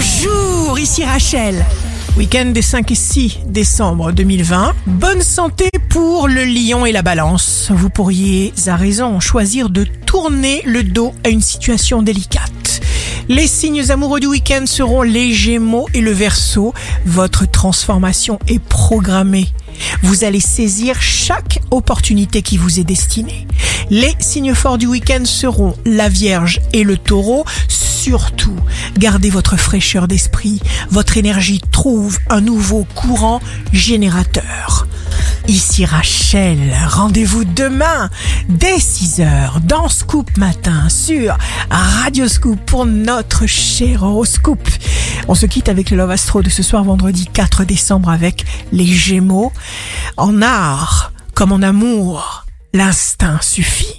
Bonjour, ici Rachel. Week-end des 5 et 6 décembre 2020. Bonne santé pour le lion et la balance. Vous pourriez, à raison, choisir de tourner le dos à une situation délicate. Les signes amoureux du week-end seront les gémeaux et le verso. Votre transformation est programmée. Vous allez saisir chaque opportunité qui vous est destinée. Les signes forts du week-end seront la Vierge et le Taureau. Surtout, gardez votre fraîcheur d'esprit. Votre énergie trouve un nouveau courant générateur. Ici Rachel, rendez-vous demain dès 6h dans Scoop Matin sur Radio Scoop pour notre cher horoscope. On se quitte avec le Love Astro de ce soir vendredi 4 décembre avec les Gémeaux. En art comme en amour, l'instinct suffit.